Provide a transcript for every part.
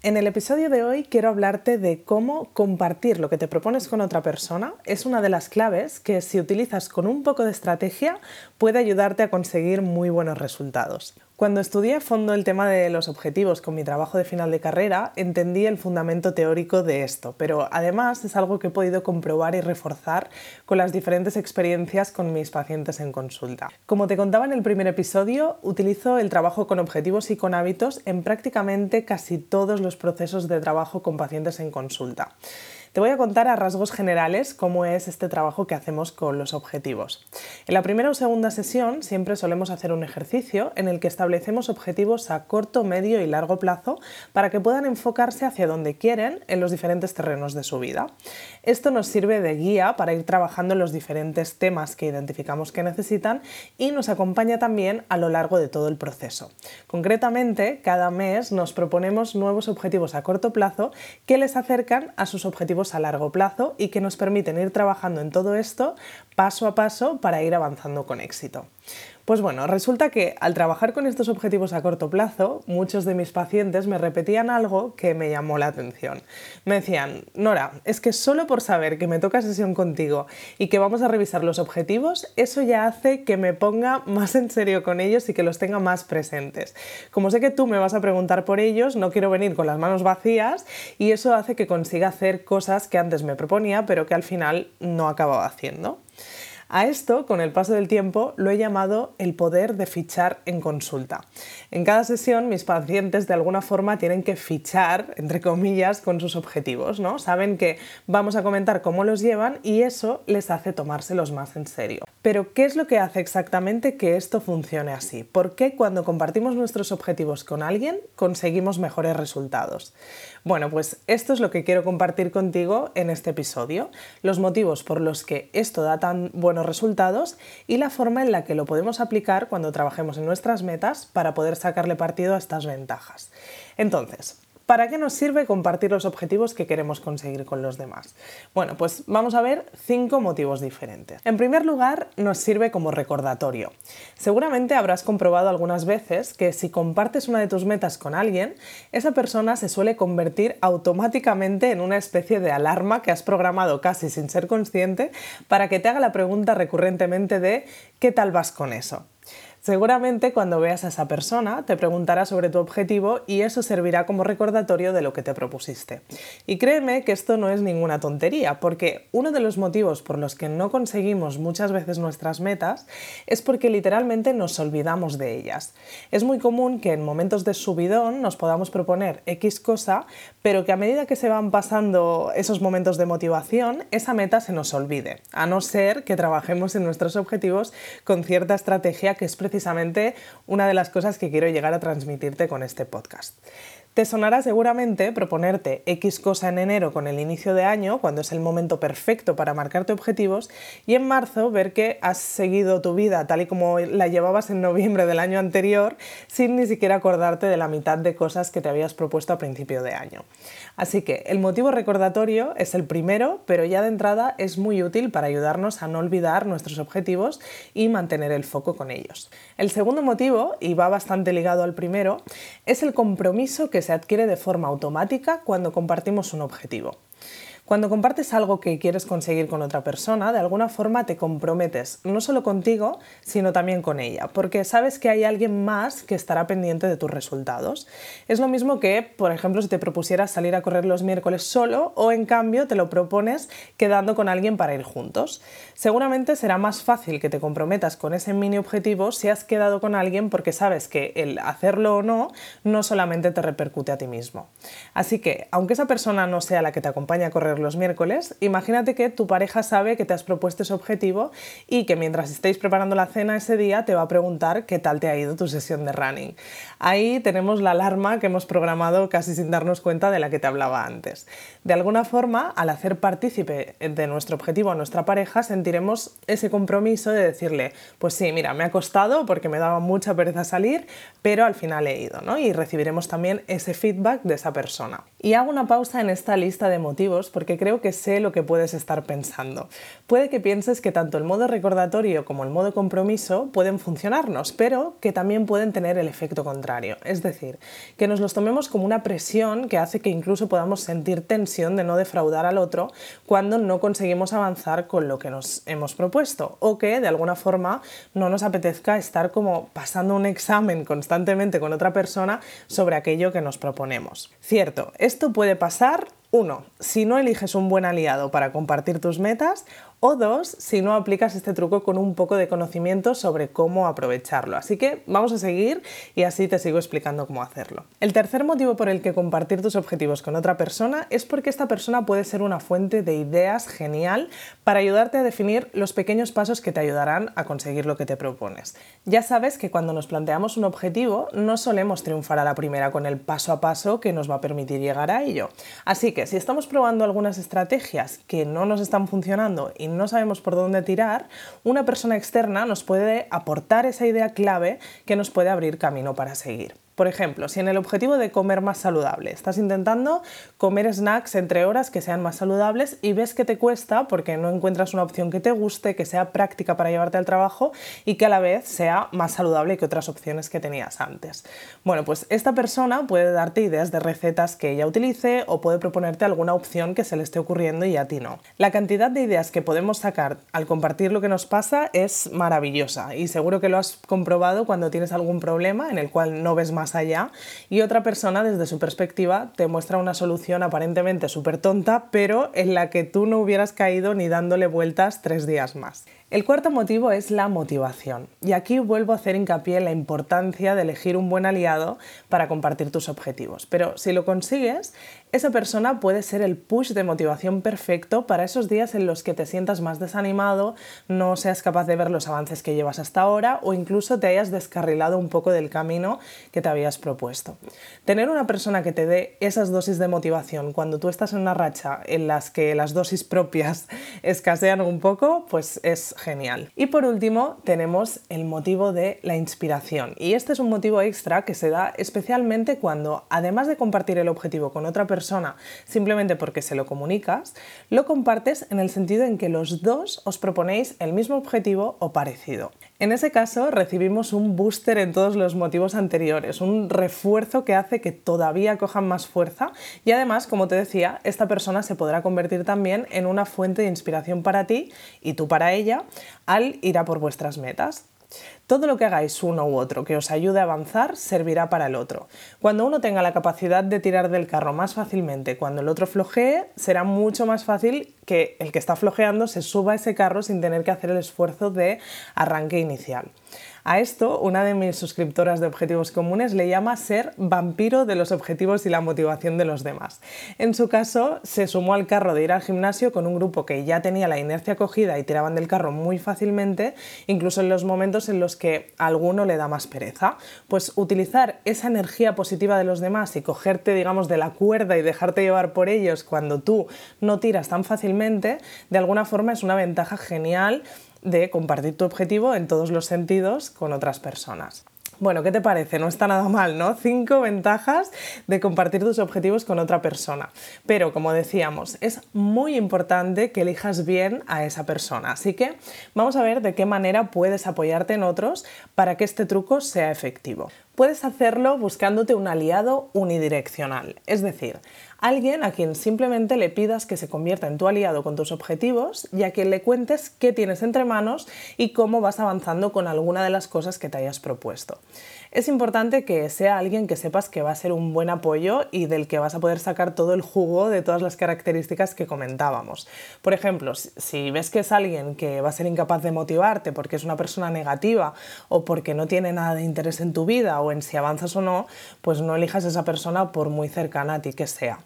En el episodio de hoy quiero hablarte de cómo compartir lo que te propones con otra persona es una de las claves que si utilizas con un poco de estrategia puede ayudarte a conseguir muy buenos resultados. Cuando estudié a fondo el tema de los objetivos con mi trabajo de final de carrera, entendí el fundamento teórico de esto, pero además es algo que he podido comprobar y reforzar con las diferentes experiencias con mis pacientes en consulta. Como te contaba en el primer episodio, utilizo el trabajo con objetivos y con hábitos en prácticamente casi todos los procesos de trabajo con pacientes en consulta. Te voy a contar a rasgos generales cómo es este trabajo que hacemos con los objetivos. En la primera o segunda sesión siempre solemos hacer un ejercicio en el que establecemos objetivos a corto, medio y largo plazo para que puedan enfocarse hacia donde quieren en los diferentes terrenos de su vida. Esto nos sirve de guía para ir trabajando en los diferentes temas que identificamos que necesitan y nos acompaña también a lo largo de todo el proceso. Concretamente, cada mes nos proponemos nuevos objetivos a corto plazo que les acercan a sus objetivos a largo plazo y que nos permiten ir trabajando en todo esto paso a paso para ir avanzando con éxito. Pues bueno, resulta que al trabajar con estos objetivos a corto plazo, muchos de mis pacientes me repetían algo que me llamó la atención. Me decían, Nora, es que solo por saber que me toca sesión contigo y que vamos a revisar los objetivos, eso ya hace que me ponga más en serio con ellos y que los tenga más presentes. Como sé que tú me vas a preguntar por ellos, no quiero venir con las manos vacías y eso hace que consiga hacer cosas que antes me proponía, pero que al final no acababa haciendo. A esto, con el paso del tiempo, lo he llamado el poder de fichar en consulta. En cada sesión, mis pacientes de alguna forma tienen que fichar, entre comillas, con sus objetivos, ¿no? Saben que vamos a comentar cómo los llevan y eso les hace tomárselos más en serio. Pero, ¿qué es lo que hace exactamente que esto funcione así? ¿Por qué cuando compartimos nuestros objetivos con alguien conseguimos mejores resultados? Bueno, pues esto es lo que quiero compartir contigo en este episodio, los motivos por los que esto da tan buenos resultados y la forma en la que lo podemos aplicar cuando trabajemos en nuestras metas para poder sacarle partido a estas ventajas. Entonces, ¿Para qué nos sirve compartir los objetivos que queremos conseguir con los demás? Bueno, pues vamos a ver cinco motivos diferentes. En primer lugar, nos sirve como recordatorio. Seguramente habrás comprobado algunas veces que si compartes una de tus metas con alguien, esa persona se suele convertir automáticamente en una especie de alarma que has programado casi sin ser consciente para que te haga la pregunta recurrentemente de ¿qué tal vas con eso? Seguramente cuando veas a esa persona te preguntará sobre tu objetivo y eso servirá como recordatorio de lo que te propusiste. Y créeme que esto no es ninguna tontería, porque uno de los motivos por los que no conseguimos muchas veces nuestras metas es porque literalmente nos olvidamos de ellas. Es muy común que en momentos de subidón nos podamos proponer X cosa, pero que a medida que se van pasando esos momentos de motivación, esa meta se nos olvide, a no ser que trabajemos en nuestros objetivos con cierta estrategia que es precisamente una de las cosas que quiero llegar a transmitirte con este podcast. Te sonará seguramente proponerte X cosa en enero con el inicio de año, cuando es el momento perfecto para marcarte objetivos, y en marzo ver que has seguido tu vida tal y como la llevabas en noviembre del año anterior, sin ni siquiera acordarte de la mitad de cosas que te habías propuesto a principio de año. Así que el motivo recordatorio es el primero, pero ya de entrada es muy útil para ayudarnos a no olvidar nuestros objetivos y mantener el foco con ellos. El segundo motivo, y va bastante ligado al primero, es el compromiso que se adquiere de forma automática cuando compartimos un objetivo. Cuando compartes algo que quieres conseguir con otra persona, de alguna forma te comprometes no solo contigo, sino también con ella, porque sabes que hay alguien más que estará pendiente de tus resultados. Es lo mismo que, por ejemplo, si te propusieras salir a correr los miércoles solo o en cambio te lo propones quedando con alguien para ir juntos. Seguramente será más fácil que te comprometas con ese mini objetivo si has quedado con alguien porque sabes que el hacerlo o no no solamente te repercute a ti mismo. Así que, aunque esa persona no sea la que te acompaña a correr los miércoles, imagínate que tu pareja sabe que te has propuesto ese objetivo y que mientras estéis preparando la cena ese día te va a preguntar qué tal te ha ido tu sesión de running. Ahí tenemos la alarma que hemos programado casi sin darnos cuenta de la que te hablaba antes. De alguna forma, al hacer partícipe de nuestro objetivo a nuestra pareja, sentiremos ese compromiso de decirle, pues sí, mira, me ha costado porque me daba mucha pereza salir, pero al final he ido, ¿no? Y recibiremos también ese feedback de esa persona. Y hago una pausa en esta lista de motivos porque creo que sé lo que puedes estar pensando. Puede que pienses que tanto el modo recordatorio como el modo compromiso pueden funcionarnos, pero que también pueden tener el efecto contrario. Es decir, que nos los tomemos como una presión que hace que incluso podamos sentir tensión de no defraudar al otro cuando no conseguimos avanzar con lo que nos hemos propuesto o que de alguna forma no nos apetezca estar como pasando un examen constantemente con otra persona sobre aquello que nos proponemos. Cierto, esto puede pasar uno, si no eliges un buen aliado para compartir tus metas, o dos, si no aplicas este truco con un poco de conocimiento sobre cómo aprovecharlo. Así que vamos a seguir y así te sigo explicando cómo hacerlo. El tercer motivo por el que compartir tus objetivos con otra persona es porque esta persona puede ser una fuente de ideas genial para ayudarte a definir los pequeños pasos que te ayudarán a conseguir lo que te propones. Ya sabes que cuando nos planteamos un objetivo no solemos triunfar a la primera con el paso a paso que nos va a permitir llegar a ello. Así que si estamos probando algunas estrategias que no nos están funcionando y no sabemos por dónde tirar, una persona externa nos puede aportar esa idea clave que nos puede abrir camino para seguir. Por ejemplo, si en el objetivo de comer más saludable estás intentando comer snacks entre horas que sean más saludables y ves que te cuesta porque no encuentras una opción que te guste, que sea práctica para llevarte al trabajo y que a la vez sea más saludable que otras opciones que tenías antes. Bueno, pues esta persona puede darte ideas de recetas que ella utilice o puede proponerte alguna opción que se le esté ocurriendo y a ti no. La cantidad de ideas que podemos sacar al compartir lo que nos pasa es maravillosa y seguro que lo has comprobado cuando tienes algún problema en el cual no ves allá y otra persona desde su perspectiva te muestra una solución aparentemente súper tonta, pero en la que tú no hubieras caído ni dándole vueltas tres días más. El cuarto motivo es la motivación. Y aquí vuelvo a hacer hincapié en la importancia de elegir un buen aliado para compartir tus objetivos. Pero si lo consigues, esa persona puede ser el push de motivación perfecto para esos días en los que te sientas más desanimado, no seas capaz de ver los avances que llevas hasta ahora o incluso te hayas descarrilado un poco del camino que te habías propuesto. Tener una persona que te dé esas dosis de motivación cuando tú estás en una racha en las que las dosis propias escasean un poco, pues es genial. Y por último, tenemos el motivo de la inspiración. Y este es un motivo extra que se da especialmente cuando, además de compartir el objetivo con otra persona simplemente porque se lo comunicas, lo compartes en el sentido en que los dos os proponéis el mismo objetivo o parecido. En ese caso, recibimos un booster en todos los motivos anteriores, un refuerzo que hace que todavía cojan más fuerza y además, como te decía, esta persona se podrá convertir también en una fuente de inspiración para ti y tú para ella al ir a por vuestras metas. Todo lo que hagáis uno u otro que os ayude a avanzar servirá para el otro. Cuando uno tenga la capacidad de tirar del carro más fácilmente cuando el otro flojee, será mucho más fácil que el que está flojeando se suba a ese carro sin tener que hacer el esfuerzo de arranque inicial. A esto, una de mis suscriptoras de Objetivos Comunes le llama ser vampiro de los objetivos y la motivación de los demás. En su caso, se sumó al carro de ir al gimnasio con un grupo que ya tenía la inercia cogida y tiraban del carro muy fácilmente, incluso en los momentos en los que a alguno le da más pereza. Pues utilizar esa energía positiva de los demás y cogerte, digamos, de la cuerda y dejarte llevar por ellos cuando tú no tiras tan fácilmente, de alguna forma es una ventaja genial de compartir tu objetivo en todos los sentidos con otras personas. Bueno, ¿qué te parece? No está nada mal, ¿no? Cinco ventajas de compartir tus objetivos con otra persona. Pero, como decíamos, es muy importante que elijas bien a esa persona. Así que vamos a ver de qué manera puedes apoyarte en otros para que este truco sea efectivo. Puedes hacerlo buscándote un aliado unidireccional, es decir, alguien a quien simplemente le pidas que se convierta en tu aliado con tus objetivos y a quien le cuentes qué tienes entre manos y cómo vas avanzando con alguna de las cosas que te hayas propuesto. Es importante que sea alguien que sepas que va a ser un buen apoyo y del que vas a poder sacar todo el jugo de todas las características que comentábamos. Por ejemplo, si ves que es alguien que va a ser incapaz de motivarte porque es una persona negativa o porque no tiene nada de interés en tu vida o en si avanzas o no, pues no elijas a esa persona por muy cercana a ti que sea.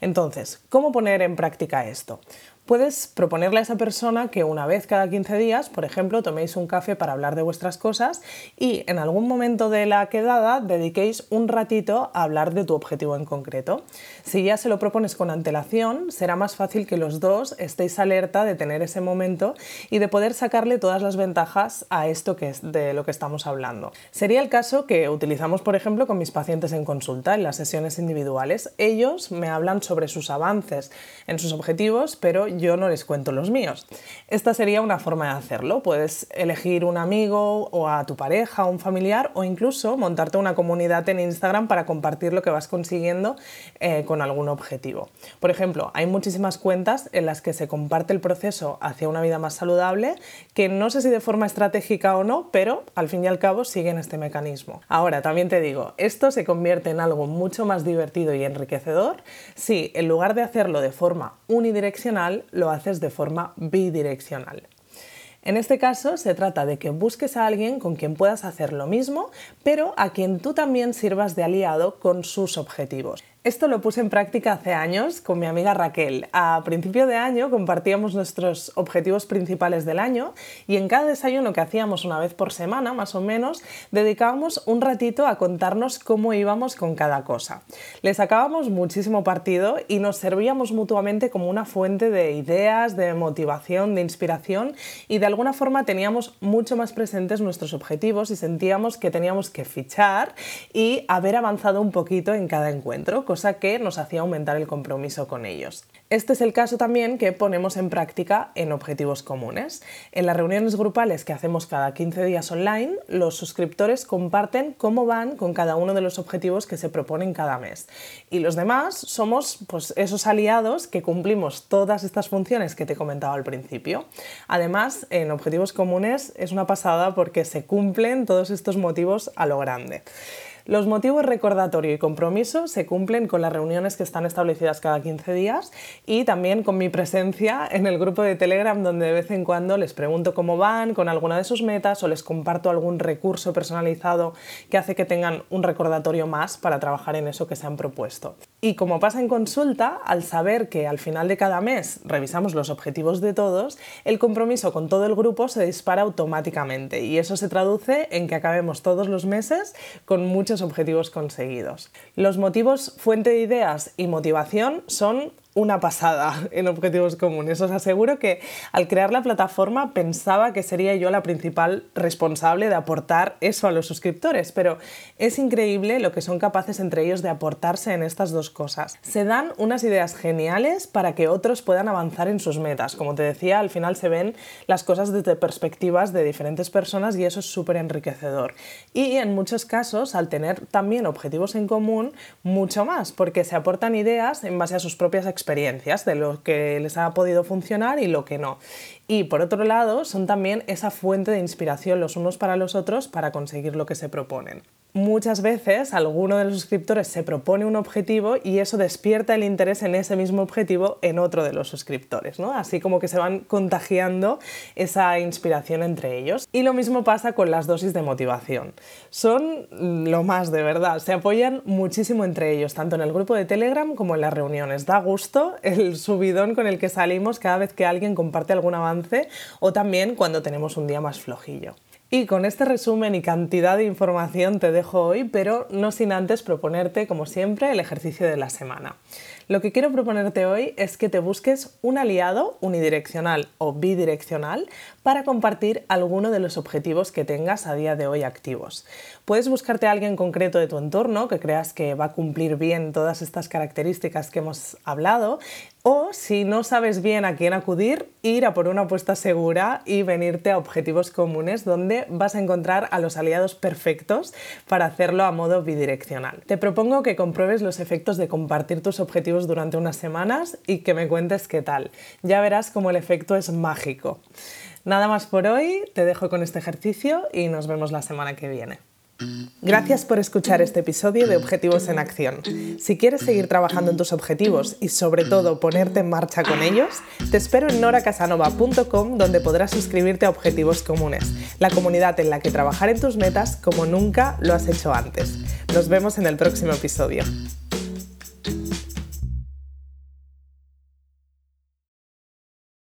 Entonces, ¿cómo poner en práctica esto? Puedes proponerle a esa persona que una vez cada 15 días, por ejemplo, toméis un café para hablar de vuestras cosas y en algún momento de la quedada dediquéis un ratito a hablar de tu objetivo en concreto. Si ya se lo propones con antelación, será más fácil que los dos estéis alerta de tener ese momento y de poder sacarle todas las ventajas a esto que es de lo que estamos hablando. Sería el caso que utilizamos, por ejemplo, con mis pacientes en consulta, en las sesiones individuales. Ellos me hablan sobre sus avances en sus objetivos, pero yo no les cuento los míos. Esta sería una forma de hacerlo. Puedes elegir un amigo o a tu pareja un familiar o incluso montarte una comunidad en Instagram para compartir lo que vas consiguiendo eh, con algún objetivo. Por ejemplo, hay muchísimas cuentas en las que se comparte el proceso hacia una vida más saludable que no sé si de forma estratégica o no, pero al fin y al cabo siguen este mecanismo. Ahora, también te digo, esto se convierte en algo mucho más divertido y enriquecedor si en lugar de hacerlo de forma unidireccional, lo haces de forma bidireccional. En este caso se trata de que busques a alguien con quien puedas hacer lo mismo, pero a quien tú también sirvas de aliado con sus objetivos. Esto lo puse en práctica hace años con mi amiga Raquel. A principio de año compartíamos nuestros objetivos principales del año y en cada desayuno que hacíamos una vez por semana, más o menos, dedicábamos un ratito a contarnos cómo íbamos con cada cosa. Le sacábamos muchísimo partido y nos servíamos mutuamente como una fuente de ideas, de motivación, de inspiración y de alguna forma teníamos mucho más presentes nuestros objetivos y sentíamos que teníamos que fichar y haber avanzado un poquito en cada encuentro cosa que nos hacía aumentar el compromiso con ellos. Este es el caso también que ponemos en práctica en objetivos comunes. En las reuniones grupales que hacemos cada 15 días online, los suscriptores comparten cómo van con cada uno de los objetivos que se proponen cada mes. Y los demás somos pues, esos aliados que cumplimos todas estas funciones que te he comentado al principio. Además, en objetivos comunes es una pasada porque se cumplen todos estos motivos a lo grande. Los motivos recordatorio y compromiso se cumplen con las reuniones que están establecidas cada 15 días y también con mi presencia en el grupo de Telegram donde de vez en cuando les pregunto cómo van con alguna de sus metas o les comparto algún recurso personalizado que hace que tengan un recordatorio más para trabajar en eso que se han propuesto. Y como pasa en consulta, al saber que al final de cada mes revisamos los objetivos de todos, el compromiso con todo el grupo se dispara automáticamente y eso se traduce en que acabemos todos los meses con muchos objetivos conseguidos. Los motivos fuente de ideas y motivación son una pasada en objetivos comunes. Os aseguro que al crear la plataforma pensaba que sería yo la principal responsable de aportar eso a los suscriptores, pero es increíble lo que son capaces entre ellos de aportarse en estas dos cosas. Se dan unas ideas geniales para que otros puedan avanzar en sus metas. Como te decía, al final se ven las cosas desde perspectivas de diferentes personas y eso es súper enriquecedor. Y en muchos casos, al tener también objetivos en común, mucho más, porque se aportan ideas en base a sus propias experiencias experiencias de lo que les ha podido funcionar y lo que no. Y por otro lado, son también esa fuente de inspiración los unos para los otros para conseguir lo que se proponen. Muchas veces alguno de los suscriptores se propone un objetivo y eso despierta el interés en ese mismo objetivo en otro de los suscriptores, ¿no? Así como que se van contagiando esa inspiración entre ellos. Y lo mismo pasa con las dosis de motivación. Son lo más de verdad, se apoyan muchísimo entre ellos, tanto en el grupo de Telegram como en las reuniones. Da gusto el subidón con el que salimos cada vez que alguien comparte algún avance o también cuando tenemos un día más flojillo. Y con este resumen y cantidad de información te dejo hoy, pero no sin antes proponerte, como siempre, el ejercicio de la semana. Lo que quiero proponerte hoy es que te busques un aliado unidireccional o bidireccional para compartir alguno de los objetivos que tengas a día de hoy activos. Puedes buscarte a alguien concreto de tu entorno que creas que va a cumplir bien todas estas características que hemos hablado O si no sabes bien a quién acudir, ir a por una apuesta segura y venirte a objetivos comunes donde vas a encontrar a los aliados perfectos para hacerlo a modo bidireccional. Te propongo que compruebes los efectos de compartir tus objetivos durante unas semanas y que me cuentes qué tal. Ya verás cómo el efecto es mágico. Nada más por hoy, te dejo con este ejercicio y nos vemos la semana que viene. Gracias por escuchar este episodio de Objetivos en Acción. Si quieres seguir trabajando en tus objetivos y sobre todo ponerte en marcha con ellos, te espero en noracasanova.com donde podrás suscribirte a Objetivos Comunes, la comunidad en la que trabajar en tus metas como nunca lo has hecho antes. Nos vemos en el próximo episodio.